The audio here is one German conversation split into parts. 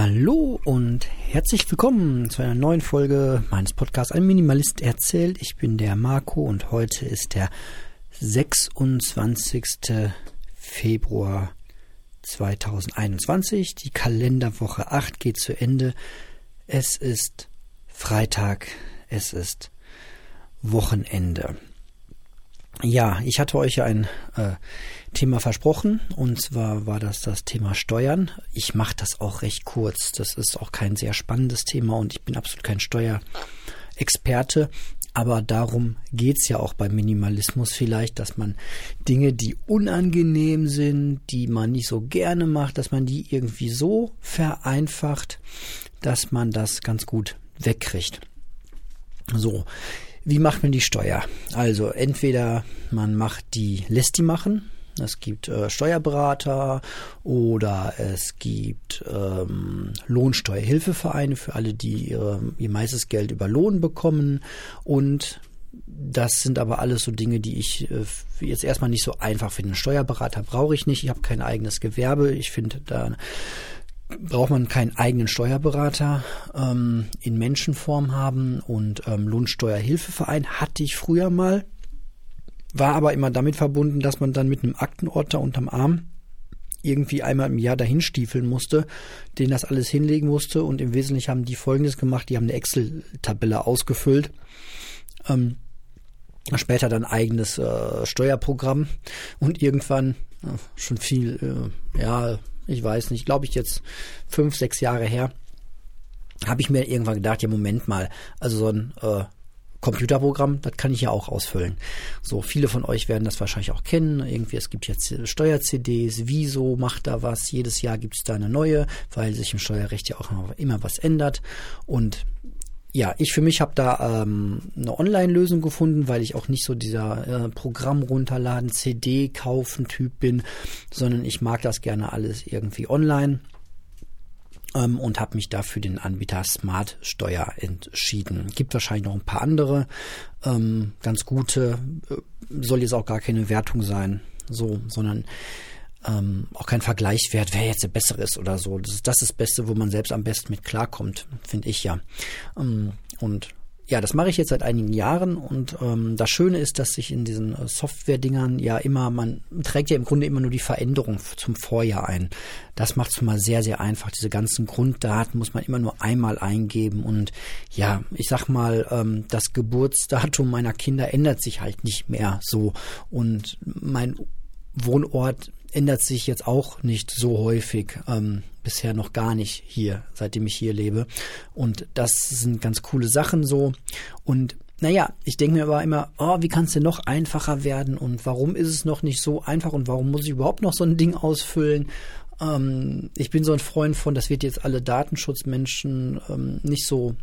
Hallo und herzlich willkommen zu einer neuen Folge meines Podcasts Ein Minimalist erzählt. Ich bin der Marco und heute ist der 26. Februar 2021. Die Kalenderwoche 8 geht zu Ende. Es ist Freitag, es ist Wochenende. Ja, ich hatte euch ja ein äh, Thema versprochen und zwar war das das Thema Steuern. Ich mache das auch recht kurz. Das ist auch kein sehr spannendes Thema und ich bin absolut kein Steuerexperte. Aber darum geht's ja auch beim Minimalismus vielleicht, dass man Dinge, die unangenehm sind, die man nicht so gerne macht, dass man die irgendwie so vereinfacht, dass man das ganz gut wegkriegt. So, wie macht man die Steuer? Also entweder man macht die, lässt die machen. Es gibt äh, Steuerberater oder es gibt ähm, Lohnsteuerhilfevereine für alle, die ihre, ihr meistes Geld über Lohn bekommen. Und das sind aber alles so Dinge, die ich äh, jetzt erstmal nicht so einfach finde. Steuerberater brauche ich nicht. Ich habe kein eigenes Gewerbe. Ich finde, da braucht man keinen eigenen Steuerberater ähm, in Menschenform haben und ähm, Lohnsteuerhilfeverein hatte ich früher mal, war aber immer damit verbunden, dass man dann mit einem Aktenorter unterm Arm irgendwie einmal im Jahr dahin stiefeln musste, den das alles hinlegen musste und im Wesentlichen haben die Folgendes gemacht, die haben eine Excel-Tabelle ausgefüllt, ähm, später dann eigenes äh, Steuerprogramm und irgendwann äh, schon viel, äh, ja, ich weiß nicht, glaube ich jetzt fünf, sechs Jahre her, habe ich mir irgendwann gedacht, ja Moment mal, also so ein äh, Computerprogramm, das kann ich ja auch ausfüllen. So, viele von euch werden das wahrscheinlich auch kennen. Irgendwie, es gibt jetzt Steuer-CDs, Wieso macht da was, jedes Jahr gibt es da eine neue, weil sich im Steuerrecht ja auch immer was ändert. Und ja, ich für mich habe da ähm, eine Online-Lösung gefunden, weil ich auch nicht so dieser äh, Programm runterladen, CD kaufen Typ bin, sondern ich mag das gerne alles irgendwie online ähm, und habe mich dafür den Anbieter Smart Steuer entschieden. Gibt wahrscheinlich noch ein paar andere ähm, ganz gute, äh, soll jetzt auch gar keine Wertung sein, so, sondern ähm, auch kein Vergleichswert, wer jetzt der bessere ist oder so. Das ist das, ist Beste, wo man selbst am besten mit klarkommt, finde ich ja. Ähm, und ja, das mache ich jetzt seit einigen Jahren und ähm, das Schöne ist, dass sich in diesen äh, Software-Dingern ja immer, man trägt ja im Grunde immer nur die Veränderung zum Vorjahr ein. Das macht es mal sehr, sehr einfach. Diese ganzen Grunddaten muss man immer nur einmal eingeben und ja, ich sag mal, ähm, das Geburtsdatum meiner Kinder ändert sich halt nicht mehr so und mein Wohnort ändert sich jetzt auch nicht so häufig, ähm, bisher noch gar nicht hier, seitdem ich hier lebe. Und das sind ganz coole Sachen so. Und naja, ich denke mir aber immer, oh, wie kann es denn noch einfacher werden und warum ist es noch nicht so einfach und warum muss ich überhaupt noch so ein Ding ausfüllen? Ähm, ich bin so ein Freund von, das wird jetzt alle Datenschutzmenschen ähm, nicht so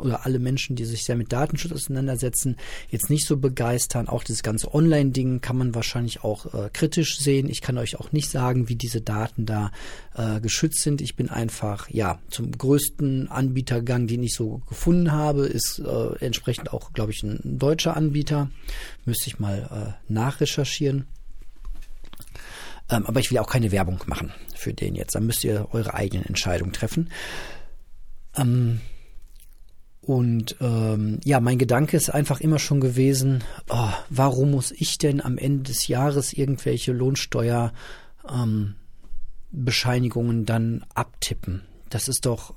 oder alle Menschen, die sich sehr mit Datenschutz auseinandersetzen, jetzt nicht so begeistern. Auch das ganze Online-Ding kann man wahrscheinlich auch äh, kritisch sehen. Ich kann euch auch nicht sagen, wie diese Daten da äh, geschützt sind. Ich bin einfach, ja, zum größten Anbietergang, den ich so gefunden habe, ist äh, entsprechend auch, glaube ich, ein deutscher Anbieter. Müsste ich mal äh, nachrecherchieren. Ähm, aber ich will auch keine Werbung machen für den jetzt. Da müsst ihr eure eigenen Entscheidungen treffen. Ähm, und ähm, ja, mein Gedanke ist einfach immer schon gewesen, oh, warum muss ich denn am Ende des Jahres irgendwelche Lohnsteuerbescheinigungen ähm, dann abtippen? Das ist doch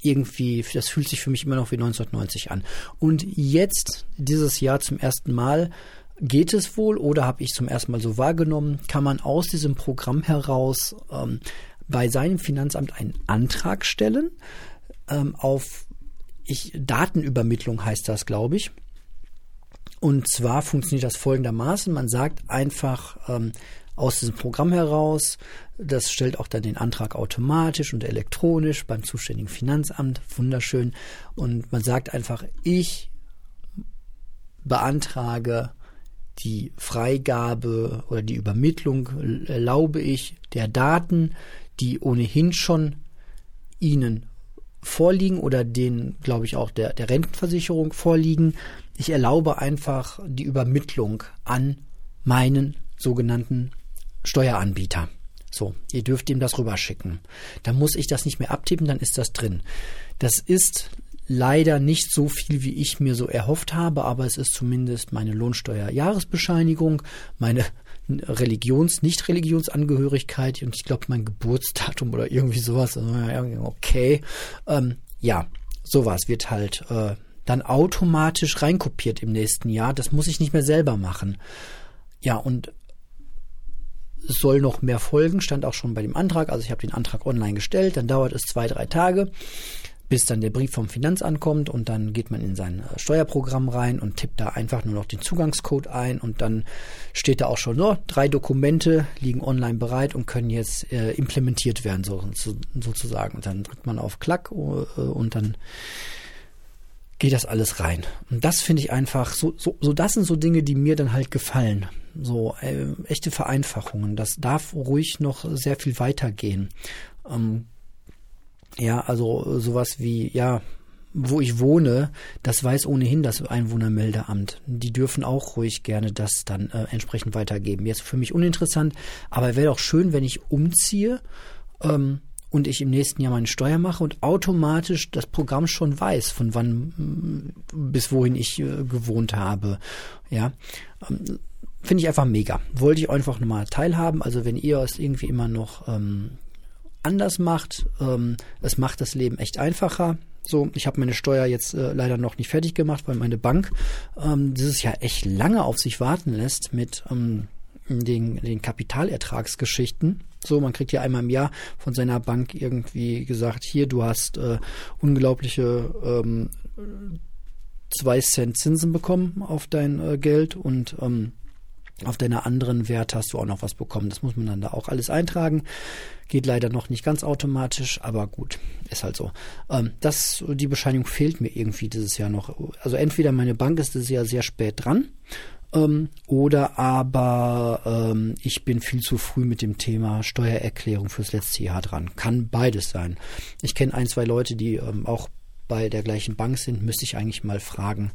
irgendwie, das fühlt sich für mich immer noch wie 1990 an. Und jetzt, dieses Jahr zum ersten Mal, geht es wohl oder habe ich zum ersten Mal so wahrgenommen, kann man aus diesem Programm heraus ähm, bei seinem Finanzamt einen Antrag stellen ähm, auf ich, Datenübermittlung heißt das, glaube ich. Und zwar funktioniert das folgendermaßen. Man sagt einfach ähm, aus diesem Programm heraus, das stellt auch dann den Antrag automatisch und elektronisch beim zuständigen Finanzamt. Wunderschön. Und man sagt einfach, ich beantrage die Freigabe oder die Übermittlung, erlaube ich der Daten, die ohnehin schon Ihnen vorliegen oder den, glaube ich, auch der, der Rentenversicherung vorliegen. Ich erlaube einfach die Übermittlung an meinen sogenannten Steueranbieter. So, ihr dürft ihm das rüberschicken. Dann muss ich das nicht mehr abtippen, dann ist das drin. Das ist leider nicht so viel, wie ich mir so erhofft habe, aber es ist zumindest meine Lohnsteuerjahresbescheinigung, meine Religions-, Nicht-Religionsangehörigkeit und ich glaube mein Geburtsdatum oder irgendwie sowas. Okay, ähm, ja, sowas wird halt äh, dann automatisch reinkopiert im nächsten Jahr. Das muss ich nicht mehr selber machen. Ja, und soll noch mehr folgen, stand auch schon bei dem Antrag. Also ich habe den Antrag online gestellt, dann dauert es zwei, drei Tage bis dann der Brief vom Finanzamt kommt und dann geht man in sein äh, Steuerprogramm rein und tippt da einfach nur noch den Zugangscode ein und dann steht da auch schon, no, drei Dokumente liegen online bereit und können jetzt äh, implementiert werden, so, so, sozusagen. Und dann drückt man auf Klack äh, und dann geht das alles rein. Und das finde ich einfach, so, so, so das sind so Dinge, die mir dann halt gefallen. So äh, echte Vereinfachungen. Das darf ruhig noch sehr viel weitergehen. Ähm, ja, also sowas wie, ja, wo ich wohne, das weiß ohnehin das Einwohnermeldeamt. Die dürfen auch ruhig gerne das dann äh, entsprechend weitergeben. Jetzt für mich uninteressant, aber wäre doch schön, wenn ich umziehe ähm, und ich im nächsten Jahr meine Steuer mache und automatisch das Programm schon weiß, von wann bis wohin ich äh, gewohnt habe. Ja. Ähm, Finde ich einfach mega. Wollte ich einfach nochmal teilhaben. Also wenn ihr es irgendwie immer noch ähm, anders macht. Ähm, es macht das Leben echt einfacher. So, ich habe meine Steuer jetzt äh, leider noch nicht fertig gemacht, weil meine Bank ähm, dieses Jahr echt lange auf sich warten lässt mit ähm, den, den Kapitalertragsgeschichten. So, man kriegt ja einmal im Jahr von seiner Bank irgendwie gesagt, hier, du hast äh, unglaubliche ähm, zwei Cent Zinsen bekommen auf dein äh, Geld und ähm, auf deiner anderen Wert hast du auch noch was bekommen. Das muss man dann da auch alles eintragen. Geht leider noch nicht ganz automatisch, aber gut, ist halt so. Ähm, das, die Bescheinigung fehlt mir irgendwie dieses Jahr noch. Also entweder meine Bank ist dieses Jahr sehr spät dran, ähm, oder aber ähm, ich bin viel zu früh mit dem Thema Steuererklärung fürs letzte Jahr dran. Kann beides sein. Ich kenne ein, zwei Leute, die ähm, auch bei der gleichen Bank sind, müsste ich eigentlich mal fragen,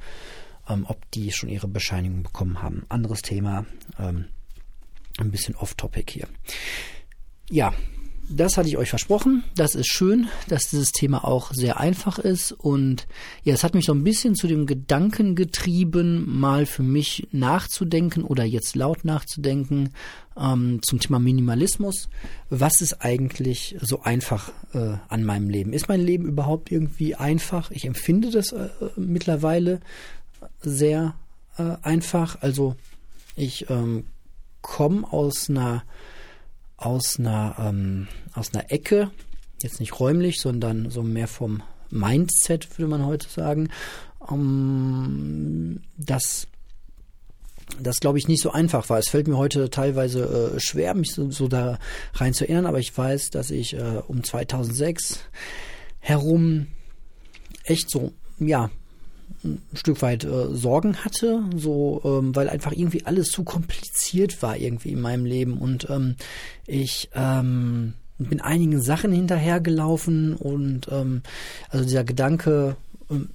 ähm, ob die schon ihre Bescheinigung bekommen haben. Anderes Thema, ähm, ein bisschen off-topic hier. Ja, das hatte ich euch versprochen. Das ist schön, dass dieses Thema auch sehr einfach ist. Und ja, es hat mich so ein bisschen zu dem Gedanken getrieben, mal für mich nachzudenken oder jetzt laut nachzudenken ähm, zum Thema Minimalismus. Was ist eigentlich so einfach äh, an meinem Leben? Ist mein Leben überhaupt irgendwie einfach? Ich empfinde das äh, mittlerweile sehr äh, einfach. Also ich ähm, komme aus einer aus einer ähm, aus einer Ecke, jetzt nicht räumlich, sondern so mehr vom Mindset würde man heute sagen, ähm, dass das glaube ich nicht so einfach war. Es fällt mir heute teilweise äh, schwer, mich so, so, da rein zu erinnern, aber ich weiß, dass ich äh, um 2006 herum echt so ja ein Stück weit äh, Sorgen hatte, so ähm, weil einfach irgendwie alles zu kompliziert war irgendwie in meinem Leben. Und ähm, ich ähm, bin einigen Sachen hinterhergelaufen und ähm, also dieser Gedanke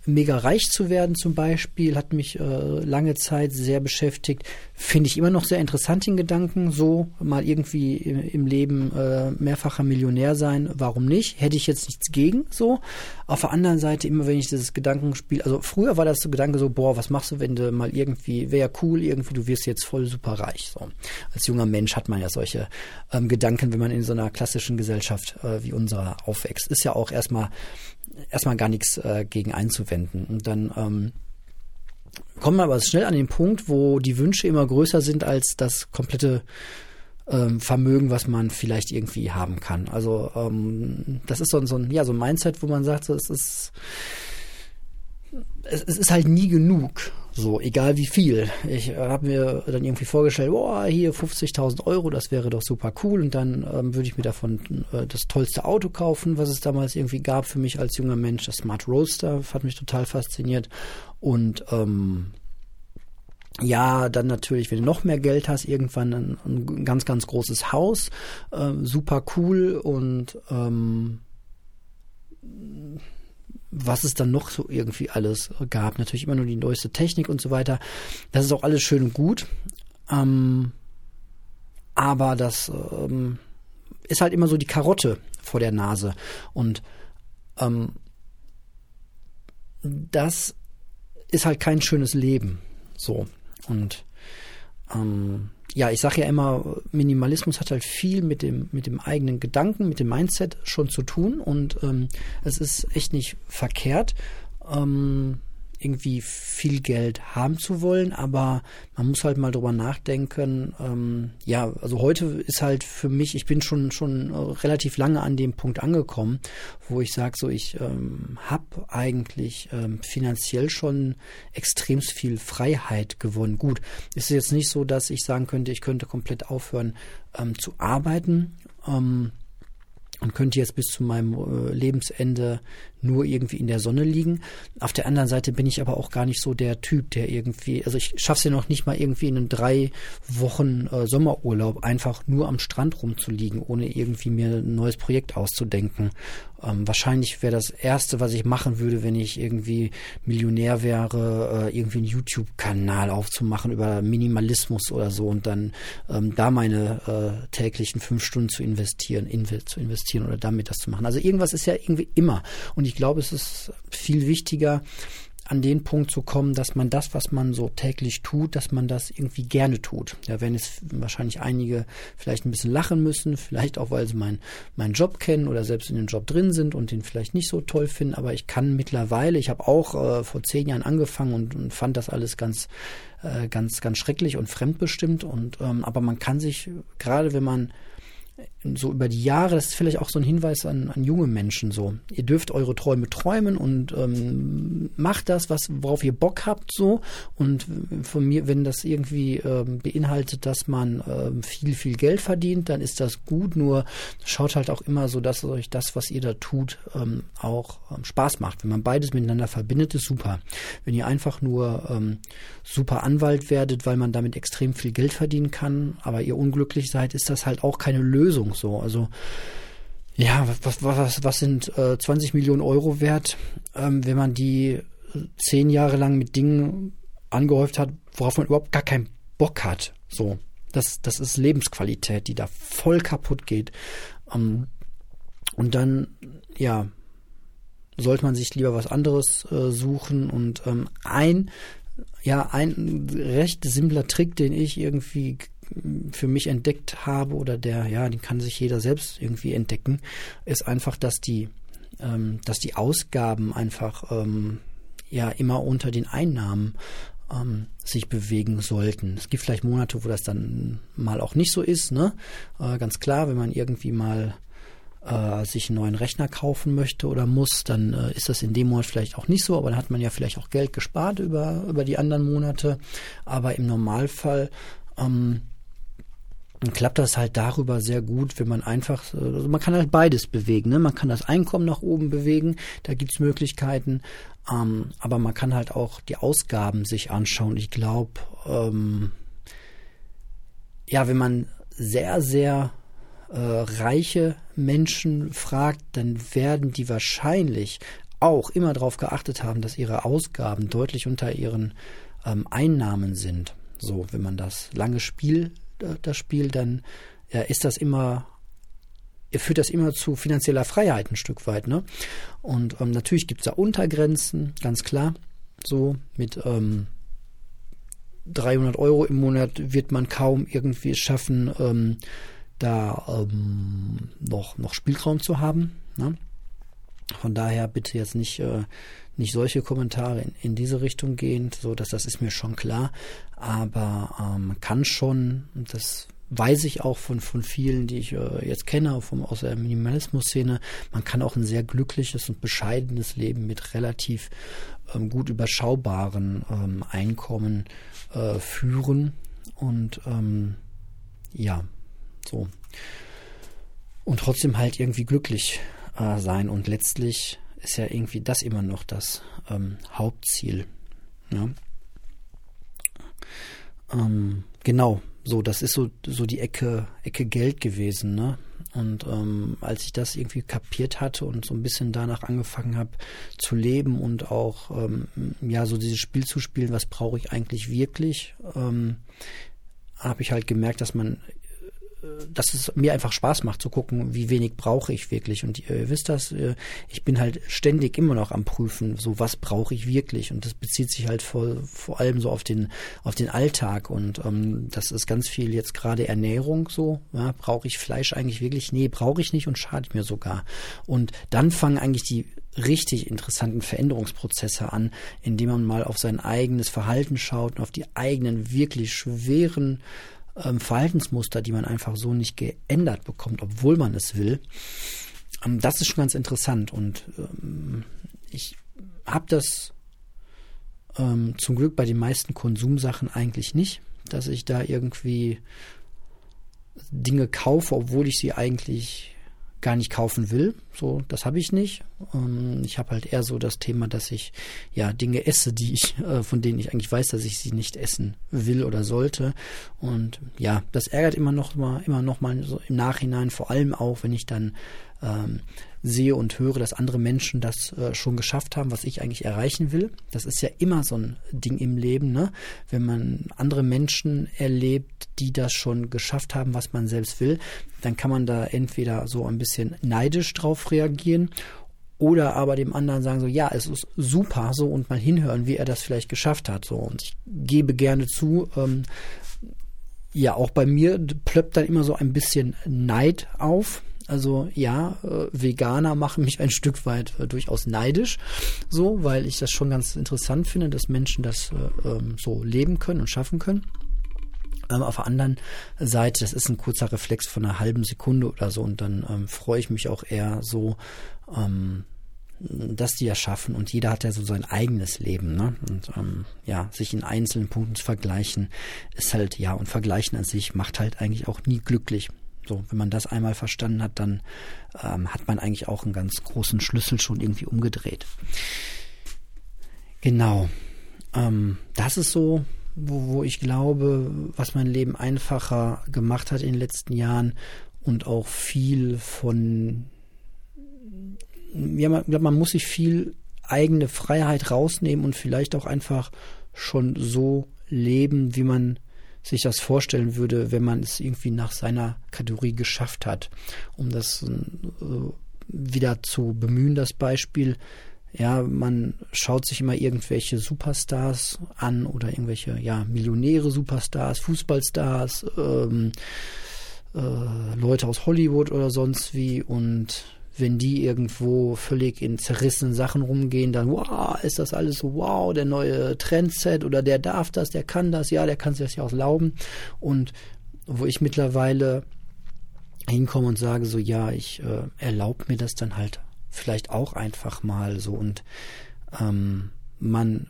mega reich zu werden zum Beispiel, hat mich äh, lange Zeit sehr beschäftigt. Finde ich immer noch sehr interessant, den Gedanken, so mal irgendwie im, im Leben äh, mehrfacher Millionär sein. Warum nicht? Hätte ich jetzt nichts gegen, so. Auf der anderen Seite, immer wenn ich dieses Gedankenspiel, also früher war das so Gedanke so, boah, was machst du, wenn du mal irgendwie, wäre cool, irgendwie, du wirst jetzt voll super reich, so. Als junger Mensch hat man ja solche ähm, Gedanken, wenn man in so einer klassischen Gesellschaft äh, wie unserer aufwächst. Ist ja auch erstmal erstmal gar nichts äh, gegen einzuwenden. Und dann ähm, kommen wir aber schnell an den Punkt, wo die Wünsche immer größer sind als das komplette ähm, Vermögen, was man vielleicht irgendwie haben kann. Also ähm, das ist so, so ein ja so ein Mindset, wo man sagt, so, es ist es, es ist halt nie genug. So, egal wie viel. Ich habe mir dann irgendwie vorgestellt, boah, hier 50.000 Euro, das wäre doch super cool. Und dann ähm, würde ich mir davon äh, das tollste Auto kaufen, was es damals irgendwie gab für mich als junger Mensch. Das Smart Roadster hat mich total fasziniert. Und ähm, ja, dann natürlich, wenn du noch mehr Geld hast, irgendwann ein, ein ganz, ganz großes Haus. Äh, super cool und ähm, was es dann noch so irgendwie alles gab. Natürlich immer nur die neueste Technik und so weiter. Das ist auch alles schön und gut. Ähm, aber das ähm, ist halt immer so die Karotte vor der Nase. Und ähm, das ist halt kein schönes Leben. So. Und ähm, ja, ich sage ja immer, Minimalismus hat halt viel mit dem, mit dem eigenen Gedanken, mit dem Mindset schon zu tun und ähm, es ist echt nicht verkehrt. Ähm, irgendwie viel Geld haben zu wollen, aber man muss halt mal drüber nachdenken. Ähm, ja, also heute ist halt für mich, ich bin schon schon äh, relativ lange an dem Punkt angekommen, wo ich sage, so ich ähm, habe eigentlich ähm, finanziell schon extrem viel Freiheit gewonnen. Gut, ist jetzt nicht so, dass ich sagen könnte, ich könnte komplett aufhören ähm, zu arbeiten. Ähm, und könnte jetzt bis zu meinem äh, Lebensende nur irgendwie in der Sonne liegen. Auf der anderen Seite bin ich aber auch gar nicht so der Typ, der irgendwie, also ich schaffe es ja noch nicht mal irgendwie in einen drei Wochen äh, Sommerurlaub einfach nur am Strand rumzuliegen, ohne irgendwie mir ein neues Projekt auszudenken. Ähm, wahrscheinlich wäre das Erste, was ich machen würde, wenn ich irgendwie Millionär wäre, äh, irgendwie einen YouTube-Kanal aufzumachen über Minimalismus oder so und dann ähm, da meine äh, täglichen fünf Stunden zu investieren, inve zu investieren oder damit das zu machen. Also irgendwas ist ja irgendwie immer. Und ich glaube, es ist viel wichtiger, an den Punkt zu kommen, dass man das, was man so täglich tut, dass man das irgendwie gerne tut. Ja, wenn es wahrscheinlich einige vielleicht ein bisschen lachen müssen, vielleicht auch, weil sie meinen meinen Job kennen oder selbst in dem Job drin sind und den vielleicht nicht so toll finden, aber ich kann mittlerweile, ich habe auch äh, vor zehn Jahren angefangen und, und fand das alles ganz, äh, ganz, ganz schrecklich und fremdbestimmt und ähm, aber man kann sich, gerade wenn man so über die Jahre, das ist vielleicht auch so ein Hinweis an, an junge Menschen so. Ihr dürft eure Träume träumen und ähm, macht das, was, worauf ihr Bock habt so. Und von mir, wenn das irgendwie ähm, beinhaltet, dass man ähm, viel, viel Geld verdient, dann ist das gut. Nur schaut halt auch immer so, dass euch das, was ihr da tut, ähm, auch ähm, Spaß macht. Wenn man beides miteinander verbindet, ist super. Wenn ihr einfach nur ähm, super Anwalt werdet, weil man damit extrem viel Geld verdienen kann, aber ihr unglücklich seid, ist das halt auch keine Lösung so. Also ja, was, was, was sind äh, 20 Millionen Euro wert, ähm, wenn man die zehn Jahre lang mit Dingen angehäuft hat, worauf man überhaupt gar keinen Bock hat. So, das, das ist Lebensqualität, die da voll kaputt geht. Ähm, und dann, ja, sollte man sich lieber was anderes äh, suchen und ähm, ein, ja, ein recht simpler Trick, den ich irgendwie für mich entdeckt habe oder der, ja, den kann sich jeder selbst irgendwie entdecken, ist einfach, dass die, ähm, dass die Ausgaben einfach ähm, ja immer unter den Einnahmen ähm, sich bewegen sollten. Es gibt vielleicht Monate, wo das dann mal auch nicht so ist, ne? Äh, ganz klar, wenn man irgendwie mal äh, sich einen neuen Rechner kaufen möchte oder muss, dann äh, ist das in dem Monat vielleicht auch nicht so, aber dann hat man ja vielleicht auch Geld gespart über, über die anderen Monate. Aber im Normalfall ähm, dann klappt das halt darüber sehr gut, wenn man einfach, also man kann halt beides bewegen. Ne? Man kann das Einkommen nach oben bewegen, da gibt's Möglichkeiten, ähm, aber man kann halt auch die Ausgaben sich anschauen. Ich glaube, ähm, ja, wenn man sehr, sehr äh, reiche Menschen fragt, dann werden die wahrscheinlich auch immer darauf geachtet haben, dass ihre Ausgaben deutlich unter ihren ähm, Einnahmen sind. So, wenn man das lange Spiel das Spiel, dann ja, ist das immer führt das immer zu finanzieller Freiheit ein Stück weit. Ne? Und ähm, natürlich gibt es da Untergrenzen, ganz klar. So mit ähm, 300 Euro im Monat wird man kaum irgendwie schaffen, ähm, da ähm, noch, noch Spielraum zu haben. Ne? Von daher bitte jetzt nicht, äh, nicht solche Kommentare in, in diese Richtung gehen, so dass das ist mir schon klar. Aber ähm, kann schon, das weiß ich auch von, von vielen, die ich äh, jetzt kenne, vom, aus der Minimalismus-Szene, man kann auch ein sehr glückliches und bescheidenes Leben mit relativ ähm, gut überschaubaren ähm, Einkommen äh, führen. Und ähm, ja, so. Und trotzdem halt irgendwie glücklich äh, sein. Und letztlich ist ja irgendwie das immer noch das ähm, Hauptziel. Ja? Ähm, genau, so, das ist so, so die Ecke, Ecke Geld gewesen, ne? Und ähm, als ich das irgendwie kapiert hatte und so ein bisschen danach angefangen habe zu leben und auch ähm, ja so dieses Spiel zu spielen, was brauche ich eigentlich wirklich, ähm, habe ich halt gemerkt, dass man dass es mir einfach Spaß macht zu gucken, wie wenig brauche ich wirklich. Und ihr wisst das, äh, ich bin halt ständig immer noch am Prüfen, so was brauche ich wirklich. Und das bezieht sich halt vor, vor allem so auf den, auf den Alltag. Und ähm, das ist ganz viel jetzt gerade Ernährung so. Ja, brauche ich Fleisch eigentlich wirklich? Nee, brauche ich nicht und schadet mir sogar. Und dann fangen eigentlich die richtig interessanten Veränderungsprozesse an, indem man mal auf sein eigenes Verhalten schaut und auf die eigenen wirklich schweren ähm, Verhaltensmuster, die man einfach so nicht geändert bekommt, obwohl man es will. Ähm, das ist schon ganz interessant und ähm, ich habe das ähm, zum Glück bei den meisten Konsumsachen eigentlich nicht, dass ich da irgendwie Dinge kaufe, obwohl ich sie eigentlich gar nicht kaufen will. So, das habe ich nicht. Ähm, ich habe halt eher so das Thema, dass ich ja Dinge esse, die ich, äh, von denen ich eigentlich weiß, dass ich sie nicht essen will oder sollte. Und ja, das ärgert immer noch mal, immer noch mal so im Nachhinein, vor allem auch, wenn ich dann ähm, sehe und höre, dass andere Menschen das äh, schon geschafft haben, was ich eigentlich erreichen will. Das ist ja immer so ein Ding im Leben, ne? Wenn man andere Menschen erlebt, die das schon geschafft haben, was man selbst will, dann kann man da entweder so ein bisschen neidisch drauf reagieren oder aber dem anderen sagen so, ja, es ist super so und mal hinhören, wie er das vielleicht geschafft hat. So und ich gebe gerne zu, ähm, ja, auch bei mir plöppt dann immer so ein bisschen Neid auf. Also ja, äh, Veganer machen mich ein Stück weit äh, durchaus neidisch, so, weil ich das schon ganz interessant finde, dass Menschen das äh, ähm, so leben können und schaffen können. Ähm, auf der anderen Seite, das ist ein kurzer Reflex von einer halben Sekunde oder so und dann ähm, freue ich mich auch eher so, ähm, dass die ja schaffen und jeder hat ja so sein eigenes Leben, ne? Und ähm, ja, sich in einzelnen Punkten zu vergleichen, ist halt, ja, und vergleichen an sich macht halt eigentlich auch nie glücklich. So, wenn man das einmal verstanden hat, dann ähm, hat man eigentlich auch einen ganz großen Schlüssel schon irgendwie umgedreht. Genau. Ähm, das ist so, wo, wo ich glaube, was mein Leben einfacher gemacht hat in den letzten Jahren und auch viel von, ja, man, man muss sich viel eigene Freiheit rausnehmen und vielleicht auch einfach schon so leben, wie man sich das vorstellen würde, wenn man es irgendwie nach seiner Kategorie geschafft hat. Um das äh, wieder zu bemühen, das Beispiel. Ja, man schaut sich immer irgendwelche Superstars an oder irgendwelche, ja, Millionäre, Superstars, Fußballstars, ähm, äh, Leute aus Hollywood oder sonst wie und wenn die irgendwo völlig in zerrissenen Sachen rumgehen, dann, wow, ist das alles so, wow, der neue Trendset oder der darf das, der kann das, ja, der kann sich das ja auch erlauben. Und wo ich mittlerweile hinkomme und sage so, ja, ich äh, erlaube mir das dann halt vielleicht auch einfach mal so und ähm, man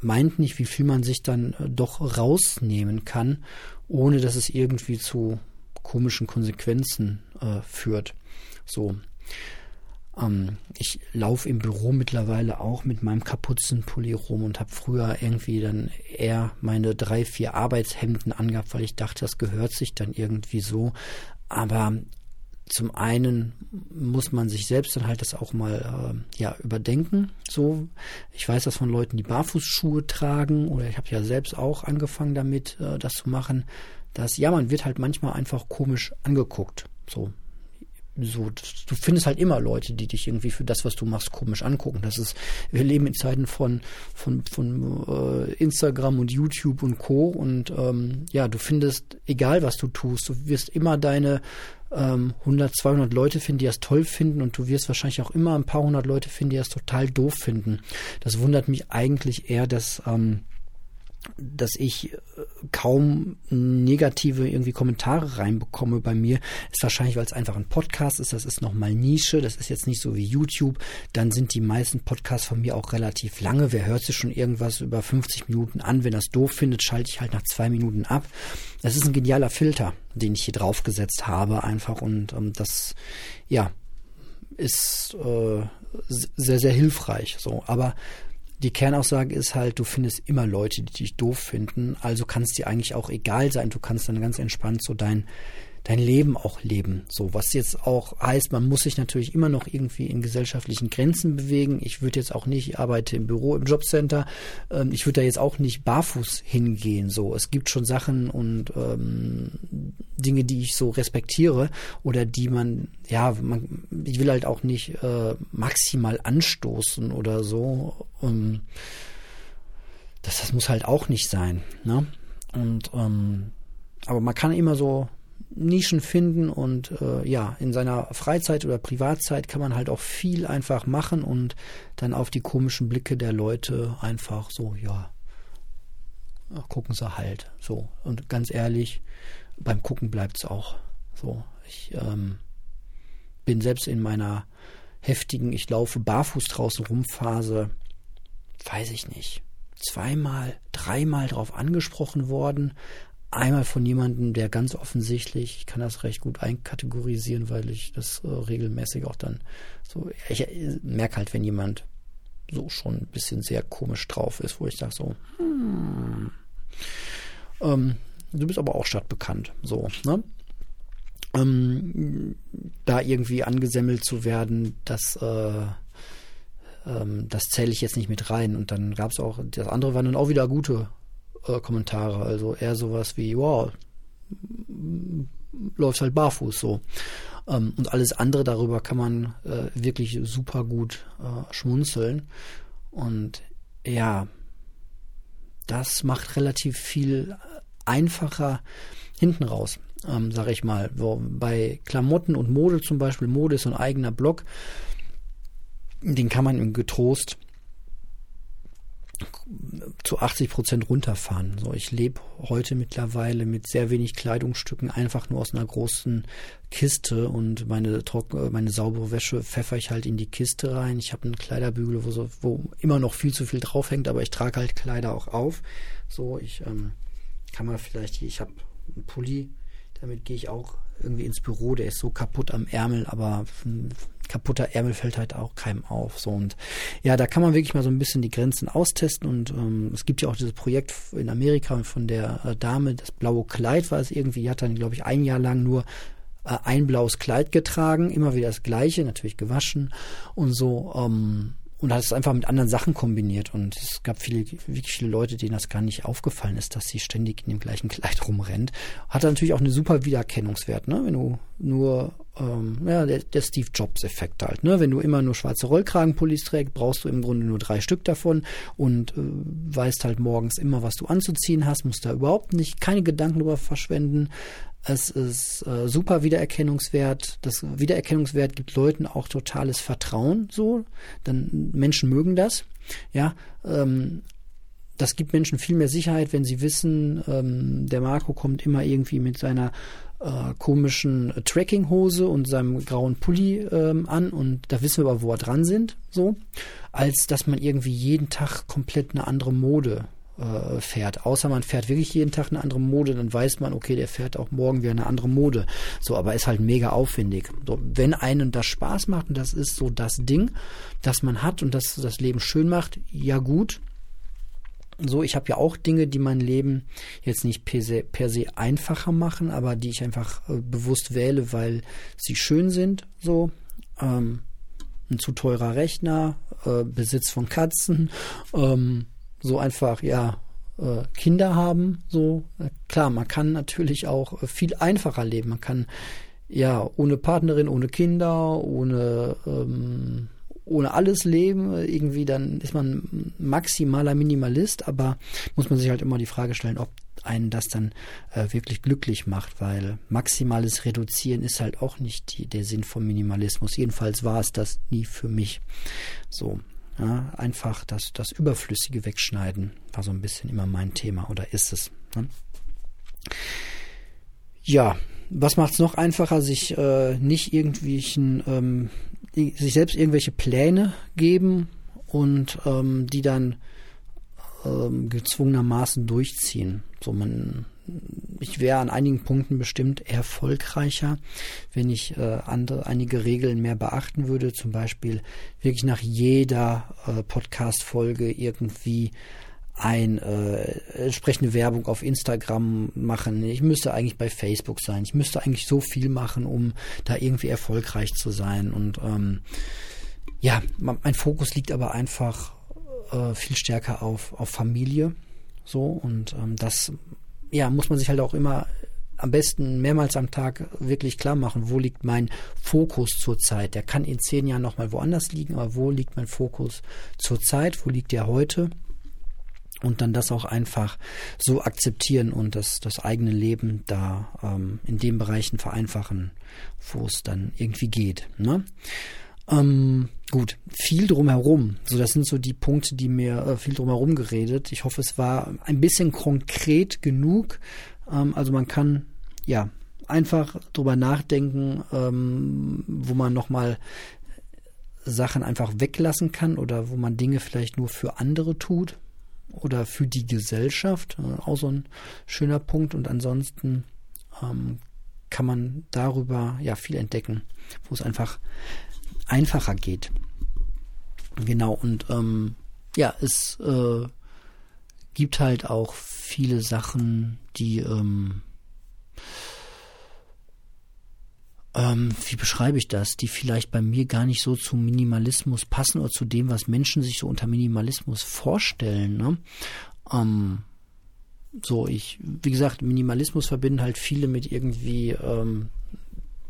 meint nicht, wie viel man sich dann äh, doch rausnehmen kann, ohne dass es irgendwie zu komischen Konsequenzen äh, führt. So. Ähm, ich laufe im Büro mittlerweile auch mit meinem Kapuzenpulli rum und habe früher irgendwie dann eher meine drei, vier Arbeitshemden angehabt, weil ich dachte, das gehört sich dann irgendwie so. Aber zum einen muss man sich selbst dann halt das auch mal äh, ja überdenken. So, ich weiß das von Leuten, die Barfußschuhe tragen oder ich habe ja selbst auch angefangen damit, äh, das zu machen. Dass ja, man wird halt manchmal einfach komisch angeguckt. So, so, du findest halt immer Leute, die dich irgendwie für das, was du machst, komisch angucken. Das ist, wir leben in Zeiten von, von, von äh, Instagram und YouTube und Co. Und ähm, ja, du findest, egal was du tust, du wirst immer deine ähm, 100, 200 Leute finden, die das toll finden und du wirst wahrscheinlich auch immer ein paar hundert Leute finden, die das total doof finden. Das wundert mich eigentlich eher, dass ähm, dass ich äh, kaum negative irgendwie Kommentare reinbekomme bei mir, ist wahrscheinlich, weil es einfach ein Podcast ist. Das ist nochmal Nische. Das ist jetzt nicht so wie YouTube. Dann sind die meisten Podcasts von mir auch relativ lange. Wer hört sich schon irgendwas über 50 Minuten an? Wenn das doof findet, schalte ich halt nach zwei Minuten ab. Das ist ein genialer Filter, den ich hier draufgesetzt habe einfach. Und ähm, das, ja, ist äh, sehr, sehr hilfreich. So, aber die Kernaussage ist halt, du findest immer Leute, die dich doof finden. Also kann es dir eigentlich auch egal sein. Du kannst dann ganz entspannt so dein, dein Leben auch leben. So, was jetzt auch heißt, man muss sich natürlich immer noch irgendwie in gesellschaftlichen Grenzen bewegen. Ich würde jetzt auch nicht, ich arbeite im Büro, im Jobcenter, ähm, ich würde da jetzt auch nicht barfuß hingehen. So, es gibt schon Sachen und ähm, Dinge, die ich so respektiere oder die man, ja, man, ich will halt auch nicht äh, maximal anstoßen oder so. Um, das, das muss halt auch nicht sein. Ne? Und ähm, aber man kann immer so Nischen finden und äh, ja, in seiner Freizeit oder Privatzeit kann man halt auch viel einfach machen und dann auf die komischen Blicke der Leute einfach so, ja, gucken sie halt. So. Und ganz ehrlich, beim Gucken bleibt es auch. So. Ich ähm, bin selbst in meiner heftigen, ich laufe barfuß draußen rum Phase, weiß ich nicht, zweimal, dreimal drauf angesprochen worden, Einmal von jemandem, der ganz offensichtlich, ich kann das recht gut einkategorisieren, weil ich das äh, regelmäßig auch dann so, ich äh, merke halt, wenn jemand so schon ein bisschen sehr komisch drauf ist, wo ich sage so, hm, ähm, du bist aber auch stadtbekannt, so, ne? Ähm, da irgendwie angesemmelt zu werden, das, äh, ähm, das zähle ich jetzt nicht mit rein. Und dann gab es auch, das andere waren dann auch wieder gute äh, Kommentare. Also eher sowas wie, wow, läuft halt barfuß so. Ähm, und alles andere darüber kann man äh, wirklich super gut äh, schmunzeln. Und ja, das macht relativ viel einfacher hinten raus, ähm, sage ich mal. Wo, bei Klamotten und Mode zum Beispiel, Mode ist so ein eigener Blog, den kann man Getrost zu 80 Prozent runterfahren. So, ich lebe heute mittlerweile mit sehr wenig Kleidungsstücken einfach nur aus einer großen Kiste und meine trockene, meine saubere Wäsche pfeffer ich halt in die Kiste rein. Ich habe einen Kleiderbügel, wo, so, wo immer noch viel zu viel draufhängt, aber ich trage halt Kleider auch auf. So, ich ähm, kann man vielleicht ich habe einen Pulli, damit gehe ich auch irgendwie ins Büro, der ist so kaputt am Ärmel, aber kaputter Ärmel fällt halt auch keinem auf. So und ja, da kann man wirklich mal so ein bisschen die Grenzen austesten und ähm, es gibt ja auch dieses Projekt in Amerika von der äh, Dame, das blaue Kleid war es irgendwie, die hat dann, glaube ich, ein Jahr lang nur äh, ein blaues Kleid getragen, immer wieder das gleiche, natürlich gewaschen und so. Ähm, und hat es einfach mit anderen Sachen kombiniert. Und es gab viele, wirklich viele Leute, denen das gar nicht aufgefallen ist, dass sie ständig in dem gleichen Kleid rumrennt. Hat natürlich auch eine super Wiedererkennungswert, ne? Wenn du nur, ähm, ja, der, der Steve Jobs-Effekt halt, ne? Wenn du immer nur schwarze Rollkragenpullis trägst, brauchst du im Grunde nur drei Stück davon und äh, weißt halt morgens immer, was du anzuziehen hast, musst da überhaupt nicht, keine Gedanken drüber verschwenden. Es ist äh, super Wiedererkennungswert. Das Wiedererkennungswert gibt Leuten auch totales Vertrauen. So, dann Menschen mögen das. Ja, ähm, das gibt Menschen viel mehr Sicherheit, wenn sie wissen, ähm, der Marco kommt immer irgendwie mit seiner äh, komischen Trackinghose und seinem grauen Pulli ähm, an und da wissen wir aber, wo wir dran sind, so, als dass man irgendwie jeden Tag komplett eine andere Mode äh, fährt. Außer man fährt wirklich jeden Tag eine andere Mode, dann weiß man, okay, der fährt auch morgen wieder eine andere Mode. So, aber ist halt mega aufwendig. So, wenn einem das Spaß macht und das ist so das Ding, das man hat und das das Leben schön macht, ja gut. So, ich habe ja auch Dinge, die mein Leben jetzt nicht per se, per se einfacher machen, aber die ich einfach äh, bewusst wähle, weil sie schön sind. So, ähm, ein zu teurer Rechner, äh, Besitz von Katzen, ähm, so einfach, ja, äh, Kinder haben, so. Klar, man kann natürlich auch äh, viel einfacher leben. Man kann ja ohne Partnerin, ohne Kinder, ohne ähm, ohne alles leben, irgendwie dann ist man maximaler Minimalist, aber muss man sich halt immer die Frage stellen, ob einen das dann äh, wirklich glücklich macht, weil maximales Reduzieren ist halt auch nicht die, der Sinn vom Minimalismus. Jedenfalls war es das nie für mich. So, ja, einfach das, das Überflüssige wegschneiden war so ein bisschen immer mein Thema oder ist es. Ne? Ja, was macht es noch einfacher, sich äh, nicht irgendwelchen, ähm, sich selbst irgendwelche Pläne geben und ähm, die dann ähm, gezwungenermaßen durchziehen. So man ich wäre an einigen Punkten bestimmt erfolgreicher, wenn ich äh, andere, einige Regeln mehr beachten würde. Zum Beispiel wirklich nach jeder äh, Podcast-Folge irgendwie ein äh, entsprechende Werbung auf Instagram machen. Ich müsste eigentlich bei Facebook sein. Ich müsste eigentlich so viel machen, um da irgendwie erfolgreich zu sein. Und ähm, ja, mein Fokus liegt aber einfach äh, viel stärker auf, auf Familie. So und ähm, das ja muss man sich halt auch immer am besten mehrmals am Tag wirklich klar machen, wo liegt mein Fokus zurzeit. Der kann in zehn Jahren nochmal woanders liegen, aber wo liegt mein Fokus zurzeit? Wo liegt der heute? Und dann das auch einfach so akzeptieren und das, das eigene Leben da ähm, in den Bereichen vereinfachen, wo es dann irgendwie geht. Ne? Ähm, gut, viel drumherum. So, das sind so die Punkte, die mir äh, viel drumherum geredet. Ich hoffe, es war ein bisschen konkret genug. Ähm, also man kann ja einfach drüber nachdenken, ähm, wo man nochmal Sachen einfach weglassen kann oder wo man Dinge vielleicht nur für andere tut oder für die Gesellschaft. Äh, auch so ein schöner Punkt. Und ansonsten ähm, kann man darüber ja viel entdecken, wo es einfach einfacher geht. Genau, und ähm, ja, es äh, gibt halt auch viele Sachen, die ähm, ähm, wie beschreibe ich das, die vielleicht bei mir gar nicht so zum Minimalismus passen oder zu dem, was Menschen sich so unter Minimalismus vorstellen. Ne? Ähm, so, ich, wie gesagt, Minimalismus verbinden halt viele mit irgendwie ähm,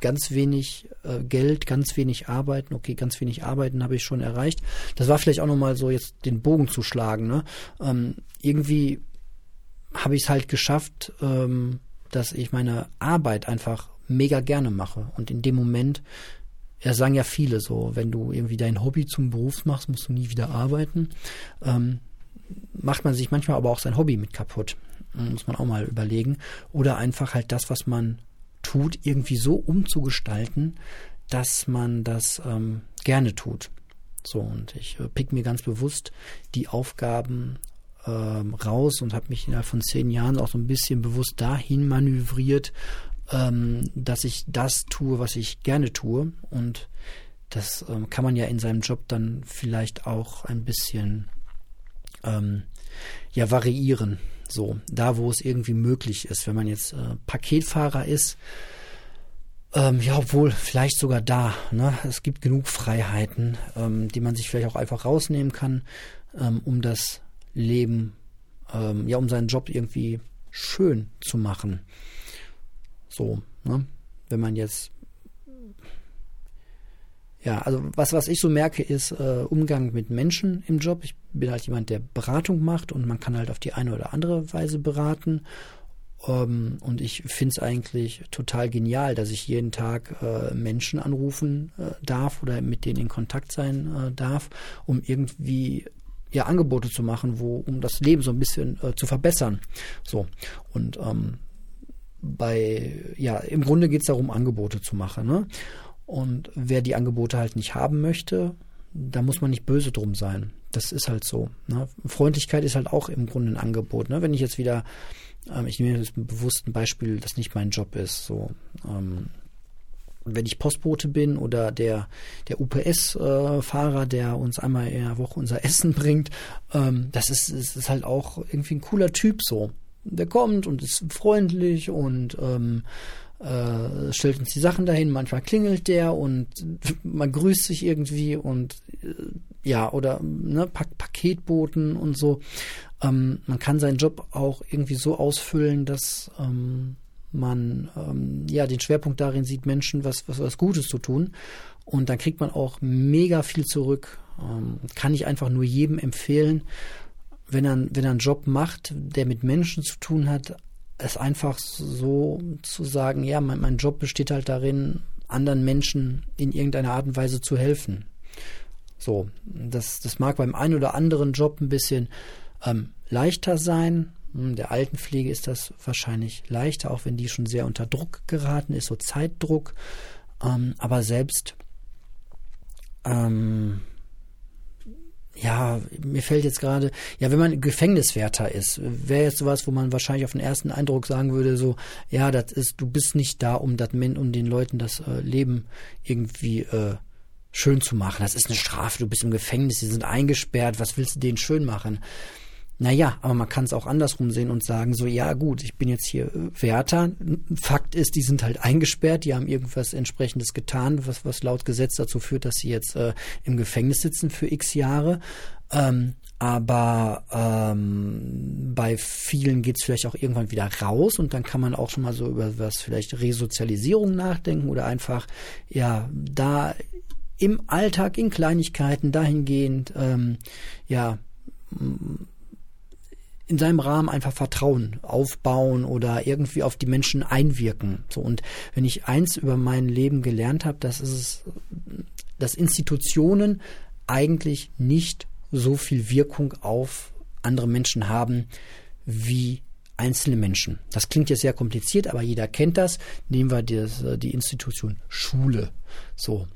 ganz wenig äh, Geld, ganz wenig Arbeiten. Okay, ganz wenig Arbeiten habe ich schon erreicht. Das war vielleicht auch nochmal so jetzt den Bogen zu schlagen. Ne? Ähm, irgendwie habe ich es halt geschafft, ähm, dass ich meine Arbeit einfach mega gerne mache. Und in dem Moment, ja, sagen ja viele so, wenn du irgendwie dein Hobby zum Beruf machst, musst du nie wieder arbeiten. Ähm, macht man sich manchmal aber auch sein Hobby mit kaputt. Muss man auch mal überlegen. Oder einfach halt das, was man tut, irgendwie so umzugestalten, dass man das ähm, gerne tut. So, und ich äh, pick mir ganz bewusst die Aufgaben ähm, raus und habe mich innerhalb von zehn Jahren auch so ein bisschen bewusst dahin manövriert, ähm, dass ich das tue, was ich gerne tue. Und das ähm, kann man ja in seinem Job dann vielleicht auch ein bisschen ähm, ja variieren. So, da wo es irgendwie möglich ist. Wenn man jetzt äh, Paketfahrer ist, ähm, ja, obwohl vielleicht sogar da. Ne? Es gibt genug Freiheiten, ähm, die man sich vielleicht auch einfach rausnehmen kann, ähm, um das Leben, ja, um seinen Job irgendwie schön zu machen. So, ne? Wenn man jetzt ja, also was, was ich so merke, ist äh, Umgang mit Menschen im Job. Ich bin halt jemand, der Beratung macht und man kann halt auf die eine oder andere Weise beraten. Ähm, und ich finde es eigentlich total genial, dass ich jeden Tag äh, Menschen anrufen äh, darf oder mit denen in Kontakt sein äh, darf, um irgendwie ja Angebote zu machen, wo um das Leben so ein bisschen äh, zu verbessern. So und ähm, bei, ja, im Grunde geht es darum, Angebote zu machen. Ne? Und wer die Angebote halt nicht haben möchte, da muss man nicht böse drum sein. Das ist halt so. Ne? Freundlichkeit ist halt auch im Grunde ein Angebot. Ne? Wenn ich jetzt wieder, ähm, ich nehme jetzt bewusst ein Beispiel, das nicht mein Job ist. So, ähm, wenn ich Postbote bin oder der, der UPS-Fahrer, der uns einmal in der Woche unser Essen bringt, ähm, das ist, ist, ist halt auch irgendwie ein cooler Typ so der kommt und ist freundlich und ähm, äh, stellt uns die Sachen dahin. Manchmal klingelt der und man grüßt sich irgendwie und äh, ja, oder ne, Pak Paketboten und so. Ähm, man kann seinen Job auch irgendwie so ausfüllen, dass ähm, man ähm, ja den Schwerpunkt darin sieht, Menschen was, was, was Gutes zu tun. Und dann kriegt man auch mega viel zurück. Ähm, kann ich einfach nur jedem empfehlen wenn er, wenn er einen Job macht, der mit Menschen zu tun hat, es einfach so zu sagen, ja, mein, mein Job besteht halt darin, anderen Menschen in irgendeiner Art und Weise zu helfen. So, das, das mag beim einen oder anderen Job ein bisschen ähm, leichter sein. Hm, der Altenpflege ist das wahrscheinlich leichter, auch wenn die schon sehr unter Druck geraten ist, so Zeitdruck. Ähm, aber selbst ähm, ja, mir fällt jetzt gerade, ja, wenn man Gefängniswärter ist, wäre jetzt sowas, wo man wahrscheinlich auf den ersten Eindruck sagen würde, so, ja, das ist, du bist nicht da, um das um den Leuten das äh, Leben irgendwie äh, schön zu machen. Das ist eine Strafe, du bist im Gefängnis, sie sind eingesperrt, was willst du denen schön machen? Naja, aber man kann es auch andersrum sehen und sagen, so, ja gut, ich bin jetzt hier äh, Wärter. Fakt ist, die sind halt eingesperrt, die haben irgendwas entsprechendes getan, was, was laut Gesetz dazu führt, dass sie jetzt äh, im Gefängnis sitzen für x Jahre. Ähm, aber ähm, bei vielen geht es vielleicht auch irgendwann wieder raus und dann kann man auch schon mal so über was vielleicht Resozialisierung nachdenken oder einfach ja da im Alltag in Kleinigkeiten dahingehend ähm, ja in seinem Rahmen einfach Vertrauen aufbauen oder irgendwie auf die Menschen einwirken. So und wenn ich eins über mein Leben gelernt habe, das ist dass Institutionen eigentlich nicht so viel Wirkung auf andere Menschen haben wie einzelne Menschen. Das klingt jetzt sehr kompliziert, aber jeder kennt das. Nehmen wir das, die Institution Schule. So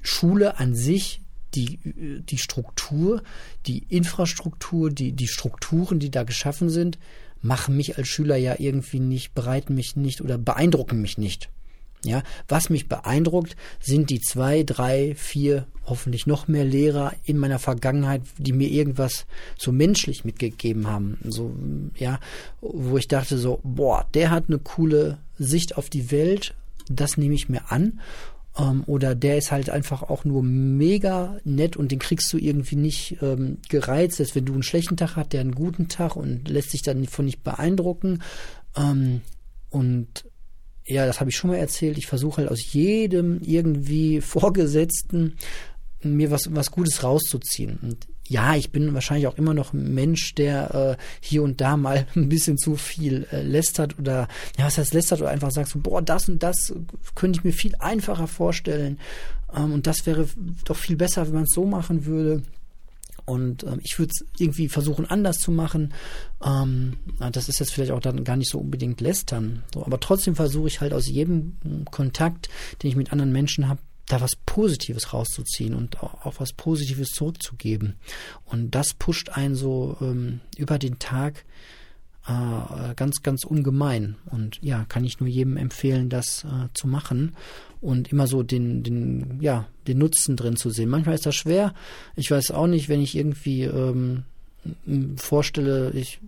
Schule an sich die, die Struktur, die Infrastruktur, die, die Strukturen, die da geschaffen sind, machen mich als Schüler ja irgendwie nicht, bereiten mich nicht oder beeindrucken mich nicht. Ja, was mich beeindruckt, sind die zwei, drei, vier, hoffentlich noch mehr Lehrer in meiner Vergangenheit, die mir irgendwas so menschlich mitgegeben haben. So, ja, wo ich dachte so, boah, der hat eine coole Sicht auf die Welt, das nehme ich mir an ähm, oder der ist halt einfach auch nur mega nett und den kriegst du irgendwie nicht ähm, gereizt, als wenn du einen schlechten Tag hast, der einen guten Tag und lässt sich dann von nicht beeindrucken. Ähm, und ja, das habe ich schon mal erzählt. Ich versuche halt aus jedem irgendwie Vorgesetzten mir was, was Gutes rauszuziehen. Und ja, ich bin wahrscheinlich auch immer noch ein Mensch, der äh, hier und da mal ein bisschen zu viel äh, lästert oder, ja, was heißt lästert oder einfach sagt so, boah, das und das könnte ich mir viel einfacher vorstellen ähm, und das wäre doch viel besser, wenn man es so machen würde. Und ähm, ich würde es irgendwie versuchen, anders zu machen. Ähm, das ist jetzt vielleicht auch dann gar nicht so unbedingt lästern. So, aber trotzdem versuche ich halt aus jedem Kontakt, den ich mit anderen Menschen habe, da was Positives rauszuziehen und auch, was Positives zurückzugeben. Und das pusht einen so ähm, über den Tag äh, ganz, ganz ungemein. Und ja, kann ich nur jedem empfehlen, das äh, zu machen und immer so den, den, ja, den Nutzen drin zu sehen. Manchmal ist das schwer. Ich weiß auch nicht, wenn ich irgendwie ähm, vorstelle, ich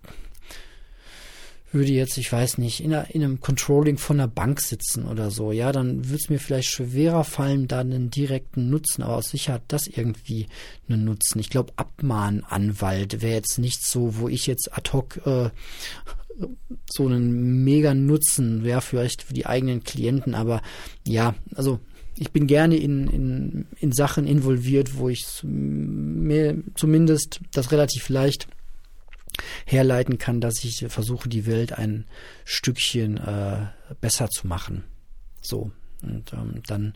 würde jetzt, ich weiß nicht, in, einer, in einem Controlling von einer Bank sitzen oder so, ja, dann würde es mir vielleicht schwerer fallen, da einen direkten Nutzen, aber aus Sicherheit das irgendwie einen Nutzen. Ich glaube, Abmahnanwalt wäre jetzt nicht so, wo ich jetzt ad hoc äh, so einen mega Nutzen wäre vielleicht für die eigenen Klienten, aber ja, also ich bin gerne in, in, in Sachen involviert, wo ich mir zumindest das relativ leicht herleiten kann, dass ich versuche, die Welt ein Stückchen äh, besser zu machen. So. Und ähm, dann,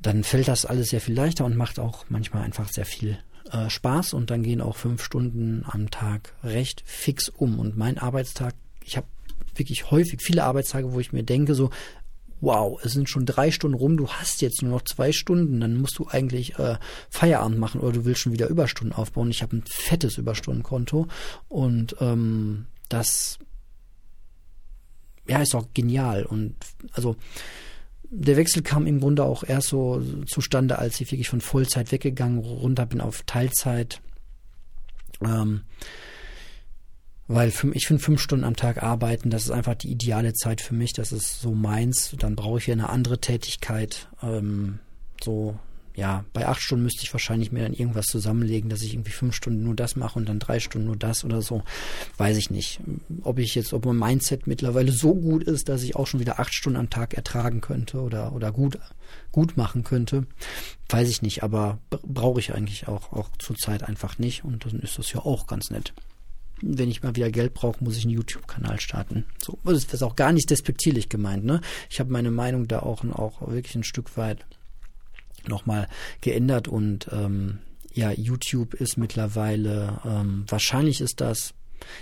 dann fällt das alles sehr viel leichter und macht auch manchmal einfach sehr viel äh, Spaß und dann gehen auch fünf Stunden am Tag recht fix um. Und mein Arbeitstag, ich habe wirklich häufig viele Arbeitstage, wo ich mir denke, so, wow, es sind schon drei Stunden rum, du hast jetzt nur noch zwei Stunden, dann musst du eigentlich äh, Feierabend machen oder du willst schon wieder Überstunden aufbauen. Ich habe ein fettes Überstundenkonto und ähm, das ja ist auch genial und also der Wechsel kam im Grunde auch erst so zustande, als ich wirklich von Vollzeit weggegangen runter bin auf Teilzeit. Ähm, weil für, ich finde fünf Stunden am Tag arbeiten, das ist einfach die ideale Zeit für mich. Das ist so meins. Dann brauche ich ja eine andere Tätigkeit. Ähm, so, ja, bei acht Stunden müsste ich wahrscheinlich mir dann irgendwas zusammenlegen, dass ich irgendwie fünf Stunden nur das mache und dann drei Stunden nur das oder so. Weiß ich nicht. Ob ich jetzt, ob mein Mindset mittlerweile so gut ist, dass ich auch schon wieder acht Stunden am Tag ertragen könnte oder, oder gut, gut machen könnte. Weiß ich nicht, aber brauche ich eigentlich auch, auch zurzeit einfach nicht und dann ist das ja auch ganz nett wenn ich mal wieder Geld brauche, muss ich einen YouTube-Kanal starten. So, das ist auch gar nicht despektierlich gemeint, ne? Ich habe meine Meinung da auch, auch wirklich ein Stück weit nochmal geändert und ähm, ja, YouTube ist mittlerweile, ähm, wahrscheinlich ist das,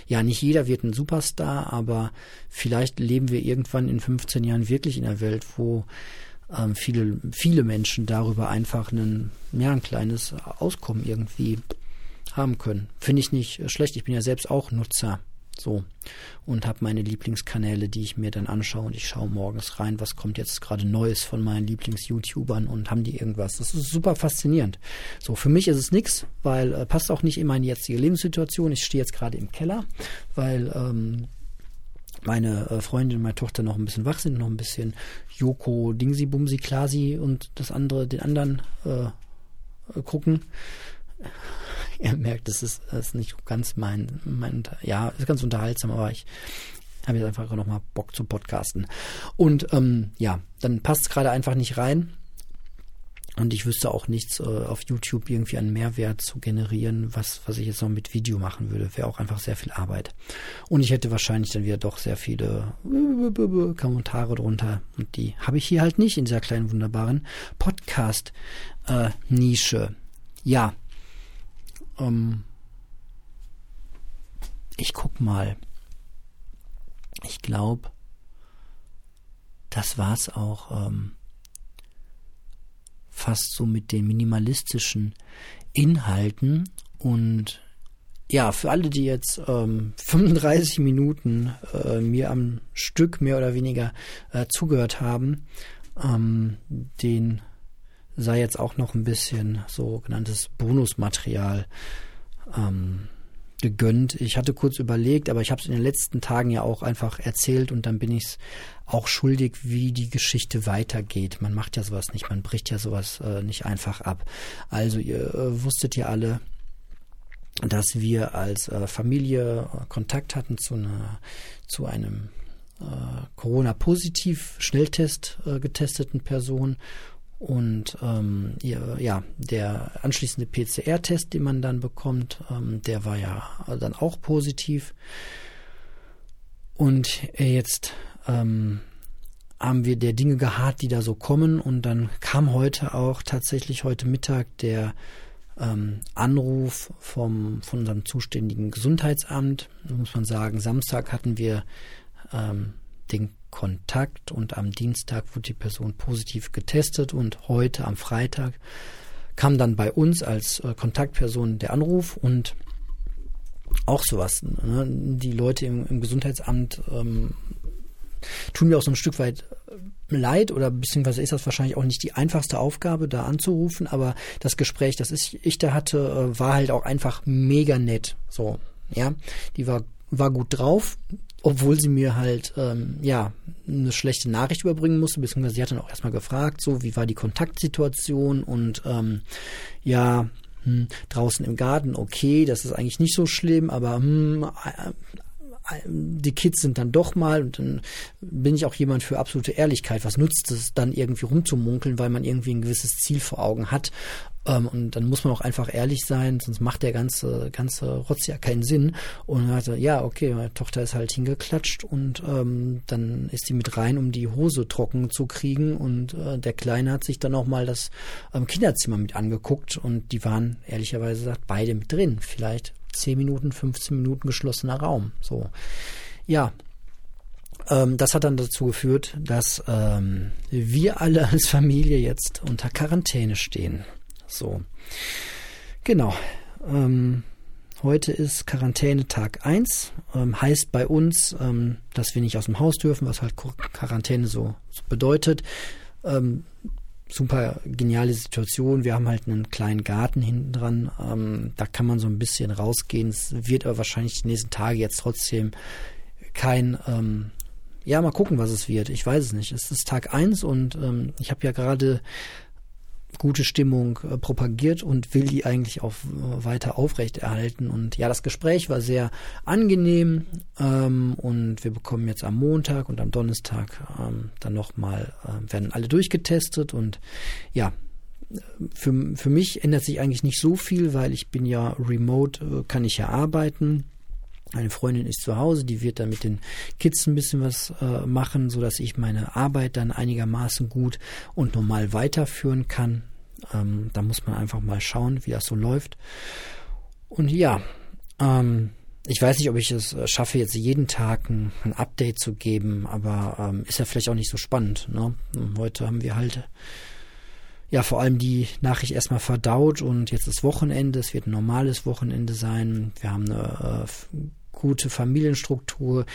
ja, nicht jeder wird ein Superstar, aber vielleicht leben wir irgendwann in 15 Jahren wirklich in einer Welt, wo ähm, viele, viele Menschen darüber einfach einen, ja, ein kleines Auskommen irgendwie haben können. Finde ich nicht schlecht. Ich bin ja selbst auch Nutzer So. Und habe meine Lieblingskanäle, die ich mir dann anschaue und ich schaue morgens rein, was kommt jetzt gerade Neues von meinen Lieblings-YouTubern und haben die irgendwas. Das ist super faszinierend. So, für mich ist es nichts, weil äh, passt auch nicht in meine jetzige Lebenssituation. Ich stehe jetzt gerade im Keller, weil ähm, meine äh, Freundin und meine Tochter noch ein bisschen wach sind, noch ein bisschen Joko, Dingsi, Bumsi, Klasi und das andere, den anderen äh, äh gucken. Ihr merkt, das ist, das ist nicht ganz mein, mein, ja, ist ganz unterhaltsam, aber ich habe jetzt einfach noch mal Bock zu podcasten. Und ähm, ja, dann passt es gerade einfach nicht rein. Und ich wüsste auch nichts äh, auf YouTube irgendwie an Mehrwert zu generieren, was, was ich jetzt noch mit Video machen würde. Wäre auch einfach sehr viel Arbeit. Und ich hätte wahrscheinlich dann wieder doch sehr viele Kommentare drunter. Und die habe ich hier halt nicht in dieser kleinen, wunderbaren Podcast-Nische. Äh, ja. Ähm, ich guck mal. Ich glaube, das war's auch. Ähm, fast so mit den minimalistischen Inhalten und ja, für alle, die jetzt ähm, 35 Minuten äh, mir am Stück mehr oder weniger äh, zugehört haben, ähm, den sei jetzt auch noch ein bisschen sogenanntes Bonusmaterial ähm, gegönnt. Ich hatte kurz überlegt, aber ich habe es in den letzten Tagen ja auch einfach erzählt und dann bin ich es auch schuldig, wie die Geschichte weitergeht. Man macht ja sowas nicht, man bricht ja sowas äh, nicht einfach ab. Also ihr äh, wusstet ja alle, dass wir als äh, Familie Kontakt hatten zu einer, zu einem äh, Corona-positiv Schnelltest äh, getesteten Person und ähm, ja, der anschließende PCR-Test, den man dann bekommt, ähm, der war ja dann auch positiv. Und jetzt ähm, haben wir der Dinge geharrt, die da so kommen. Und dann kam heute auch tatsächlich heute Mittag der ähm, Anruf vom, von unserem zuständigen Gesundheitsamt. Da muss man sagen, Samstag hatten wir ähm, den Kontakt und am Dienstag wurde die Person positiv getestet und heute am Freitag kam dann bei uns als äh, Kontaktperson der Anruf und auch sowas. Ne? Die Leute im, im Gesundheitsamt ähm, tun mir auch so ein Stück weit äh, leid oder beziehungsweise ist das wahrscheinlich auch nicht die einfachste Aufgabe, da anzurufen, aber das Gespräch, das ich, ich da hatte, äh, war halt auch einfach mega nett. So, ja, die war war gut drauf, obwohl sie mir halt ähm, ja eine schlechte Nachricht überbringen musste, beziehungsweise sie hat dann auch erstmal gefragt, so wie war die Kontaktsituation und ähm, ja hm, draußen im Garten okay, das ist eigentlich nicht so schlimm, aber hm, die Kids sind dann doch mal und dann bin ich auch jemand für absolute Ehrlichkeit. Was nutzt es dann irgendwie rumzumunkeln, weil man irgendwie ein gewisses Ziel vor Augen hat ähm, und dann muss man auch einfach ehrlich sein, sonst macht der ganze, ganze Rotz ja keinen Sinn. Und dann er, ja, okay, meine Tochter ist halt hingeklatscht und ähm, dann ist die mit rein, um die Hose trocken zu kriegen. Und äh, der Kleine hat sich dann auch mal das ähm, Kinderzimmer mit angeguckt und die waren ehrlicherweise gesagt beide mit drin. Vielleicht 10 Minuten, 15 Minuten geschlossener Raum. So. Ja, ähm, das hat dann dazu geführt, dass ähm, wir alle als Familie jetzt unter Quarantäne stehen. So. Genau. Ähm, heute ist Quarantäne Tag 1. Ähm, heißt bei uns, ähm, dass wir nicht aus dem Haus dürfen, was halt Quarantäne so, so bedeutet. Super geniale Situation. Wir haben halt einen kleinen Garten hinten dran. Ähm, da kann man so ein bisschen rausgehen. Es wird aber wahrscheinlich die nächsten Tage jetzt trotzdem kein ähm, ja, mal gucken, was es wird. Ich weiß es nicht. Es ist Tag 1 und ähm, ich habe ja gerade gute Stimmung äh, propagiert und will die eigentlich auch äh, weiter aufrechterhalten. Und ja, das Gespräch war sehr angenehm ähm, und wir bekommen jetzt am Montag und am Donnerstag ähm, dann nochmal, äh, werden alle durchgetestet und ja, für, für mich ändert sich eigentlich nicht so viel, weil ich bin ja remote, äh, kann ich ja arbeiten. Meine Freundin ist zu Hause, die wird dann mit den Kids ein bisschen was äh, machen, so dass ich meine Arbeit dann einigermaßen gut und normal weiterführen kann. Ähm, da muss man einfach mal schauen, wie das so läuft. Und ja, ähm, ich weiß nicht, ob ich es äh, schaffe, jetzt jeden Tag ein, ein Update zu geben, aber ähm, ist ja vielleicht auch nicht so spannend. Ne? Heute haben wir halt ja, vor allem die Nachricht erstmal verdaut und jetzt ist Wochenende, es wird ein normales Wochenende sein. Wir haben eine äh, gute Familienstruktur.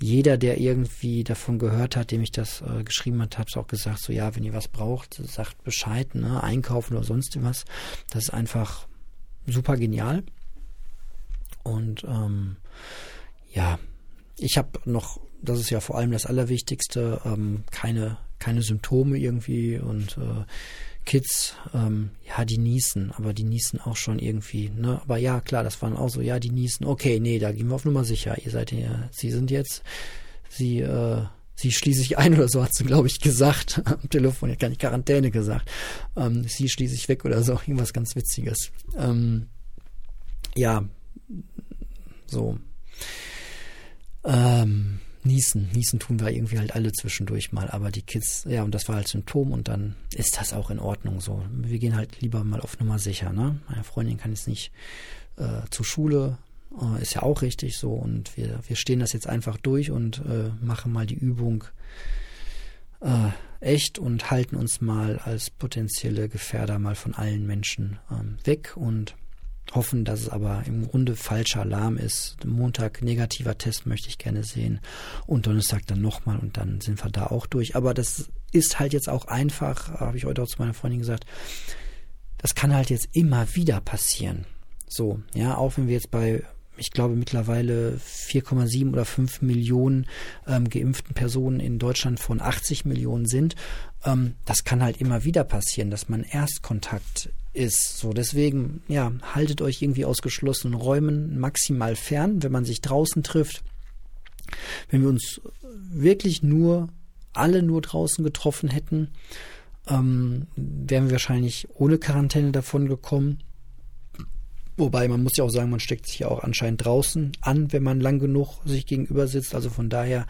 Jeder, der irgendwie davon gehört hat, dem ich das äh, geschrieben hat, hat auch gesagt, so ja, wenn ihr was braucht, sagt Bescheid, ne, einkaufen oder sonst was. Das ist einfach super genial. Und ähm, ja, ich habe noch, das ist ja vor allem das Allerwichtigste, ähm, keine, keine Symptome irgendwie und äh, Kids, ähm, ja, die niesen, aber die niesen auch schon irgendwie, ne? Aber ja, klar, das waren auch so, ja, die niesen, okay, nee, da gehen wir auf Nummer sicher. Ihr seid ja, sie sind jetzt, sie, äh, sie schließe ich ein oder so, hat sie, glaube ich, gesagt. Am Telefon, hat gar nicht Quarantäne gesagt. Ähm, sie schließe ich weg oder so, irgendwas ganz Witziges. Ähm, ja, so. Ähm, Niesen. Niesen tun wir irgendwie halt alle zwischendurch mal, aber die Kids, ja, und das war halt Symptom und dann ist das auch in Ordnung so. Wir gehen halt lieber mal auf Nummer sicher, ne? Meine Freundin kann jetzt nicht äh, zur Schule, äh, ist ja auch richtig so und wir, wir stehen das jetzt einfach durch und äh, machen mal die Übung äh, echt und halten uns mal als potenzielle Gefährder mal von allen Menschen ähm, weg und hoffen, dass es aber im Grunde falscher Alarm ist. Montag negativer Test möchte ich gerne sehen und Donnerstag dann nochmal und dann sind wir da auch durch. Aber das ist halt jetzt auch einfach, habe ich heute auch zu meiner Freundin gesagt, das kann halt jetzt immer wieder passieren. So, ja, auch wenn wir jetzt bei, ich glaube, mittlerweile 4,7 oder 5 Millionen ähm, geimpften Personen in Deutschland von 80 Millionen sind, ähm, das kann halt immer wieder passieren, dass man Erstkontakt ist. So, deswegen, ja, haltet euch irgendwie aus geschlossenen Räumen maximal fern, wenn man sich draußen trifft. Wenn wir uns wirklich nur, alle nur draußen getroffen hätten, ähm, wären wir wahrscheinlich ohne Quarantäne davon gekommen. Wobei man muss ja auch sagen, man steckt sich ja auch anscheinend draußen an, wenn man lang genug sich gegenüber sitzt. Also von daher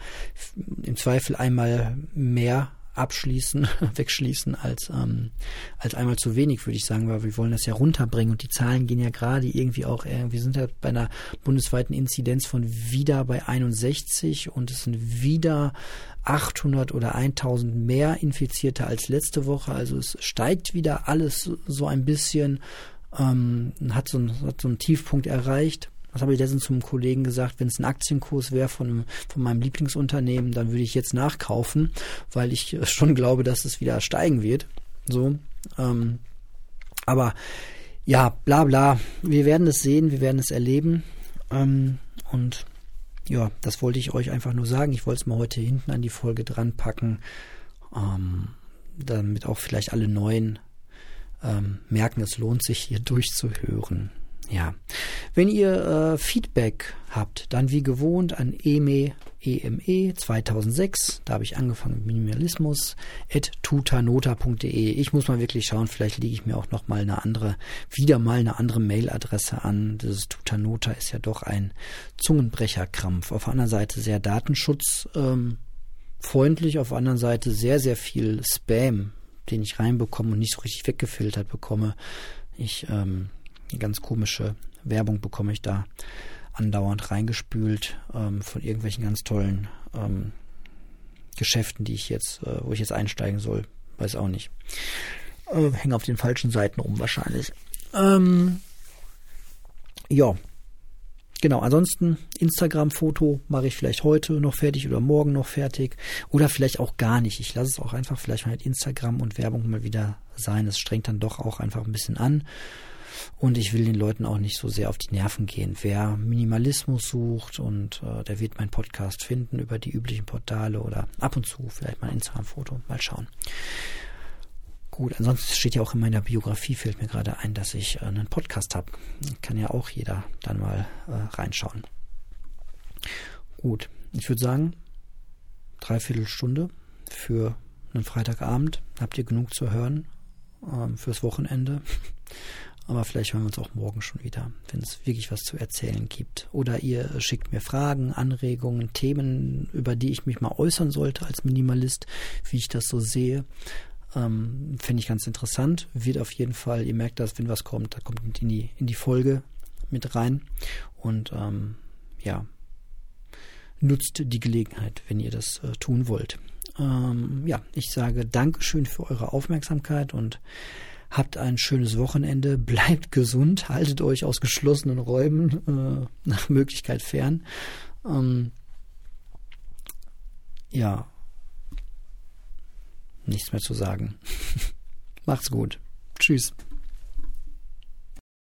im Zweifel einmal mehr abschließen, wegschließen als, ähm, als einmal zu wenig, würde ich sagen, weil wir wollen das ja runterbringen. Und die Zahlen gehen ja gerade irgendwie auch, äh, wir sind ja bei einer bundesweiten Inzidenz von wieder bei 61 und es sind wieder 800 oder 1000 mehr Infizierte als letzte Woche, also es steigt wieder alles so ein bisschen, ähm, hat, so ein, hat so einen Tiefpunkt erreicht was habe ich letztens zum Kollegen gesagt, wenn es ein Aktienkurs wäre von, von meinem Lieblingsunternehmen, dann würde ich jetzt nachkaufen, weil ich schon glaube, dass es wieder steigen wird. So. Ähm, aber ja, bla bla. Wir werden es sehen, wir werden es erleben. Ähm, und ja, das wollte ich euch einfach nur sagen. Ich wollte es mal heute hinten an die Folge dran packen, ähm, damit auch vielleicht alle Neuen ähm, merken, es lohnt sich hier durchzuhören. Ja, wenn ihr äh, Feedback habt, dann wie gewohnt an eme, eme 2006, da habe ich angefangen mit Minimalismus, at tutanota.de. Ich muss mal wirklich schauen, vielleicht lege ich mir auch noch mal eine andere, wieder mal eine andere Mailadresse an. Dieses Tutanota ist ja doch ein Zungenbrecherkrampf. Auf der anderen Seite sehr datenschutzfreundlich, ähm, auf der anderen Seite sehr, sehr viel Spam, den ich reinbekomme und nicht so richtig weggefiltert bekomme. Ich ähm, ganz komische Werbung bekomme ich da andauernd reingespült ähm, von irgendwelchen ganz tollen ähm, Geschäften, die ich jetzt, äh, wo ich jetzt einsteigen soll. Weiß auch nicht. Äh, hänge auf den falschen Seiten rum wahrscheinlich. Ähm, ja. Genau, ansonsten Instagram-Foto mache ich vielleicht heute noch fertig oder morgen noch fertig oder vielleicht auch gar nicht. Ich lasse es auch einfach vielleicht mal mit Instagram und Werbung mal wieder sein. Es strengt dann doch auch einfach ein bisschen an. Und ich will den Leuten auch nicht so sehr auf die Nerven gehen. Wer Minimalismus sucht und äh, der wird meinen Podcast finden über die üblichen Portale oder ab und zu vielleicht mal ein Instagram-Foto. Mal schauen. Gut, ansonsten steht ja auch in meiner Biografie, fällt mir gerade ein, dass ich äh, einen Podcast habe. Kann ja auch jeder dann mal äh, reinschauen. Gut, ich würde sagen, dreiviertel Stunde für einen Freitagabend. Habt ihr genug zu hören ähm, fürs Wochenende? Aber vielleicht hören wir uns auch morgen schon wieder, wenn es wirklich was zu erzählen gibt. Oder ihr schickt mir Fragen, Anregungen, Themen, über die ich mich mal äußern sollte als Minimalist, wie ich das so sehe. Ähm, Finde ich ganz interessant. Wird auf jeden Fall, ihr merkt das, wenn was kommt, da kommt in die, in die Folge mit rein. Und ähm, ja, nutzt die Gelegenheit, wenn ihr das äh, tun wollt. Ähm, ja, ich sage Dankeschön für eure Aufmerksamkeit und habt ein schönes Wochenende, bleibt gesund, haltet euch aus geschlossenen Räumen äh, nach Möglichkeit fern. Ähm, ja, nichts mehr zu sagen. Macht's gut. Tschüss.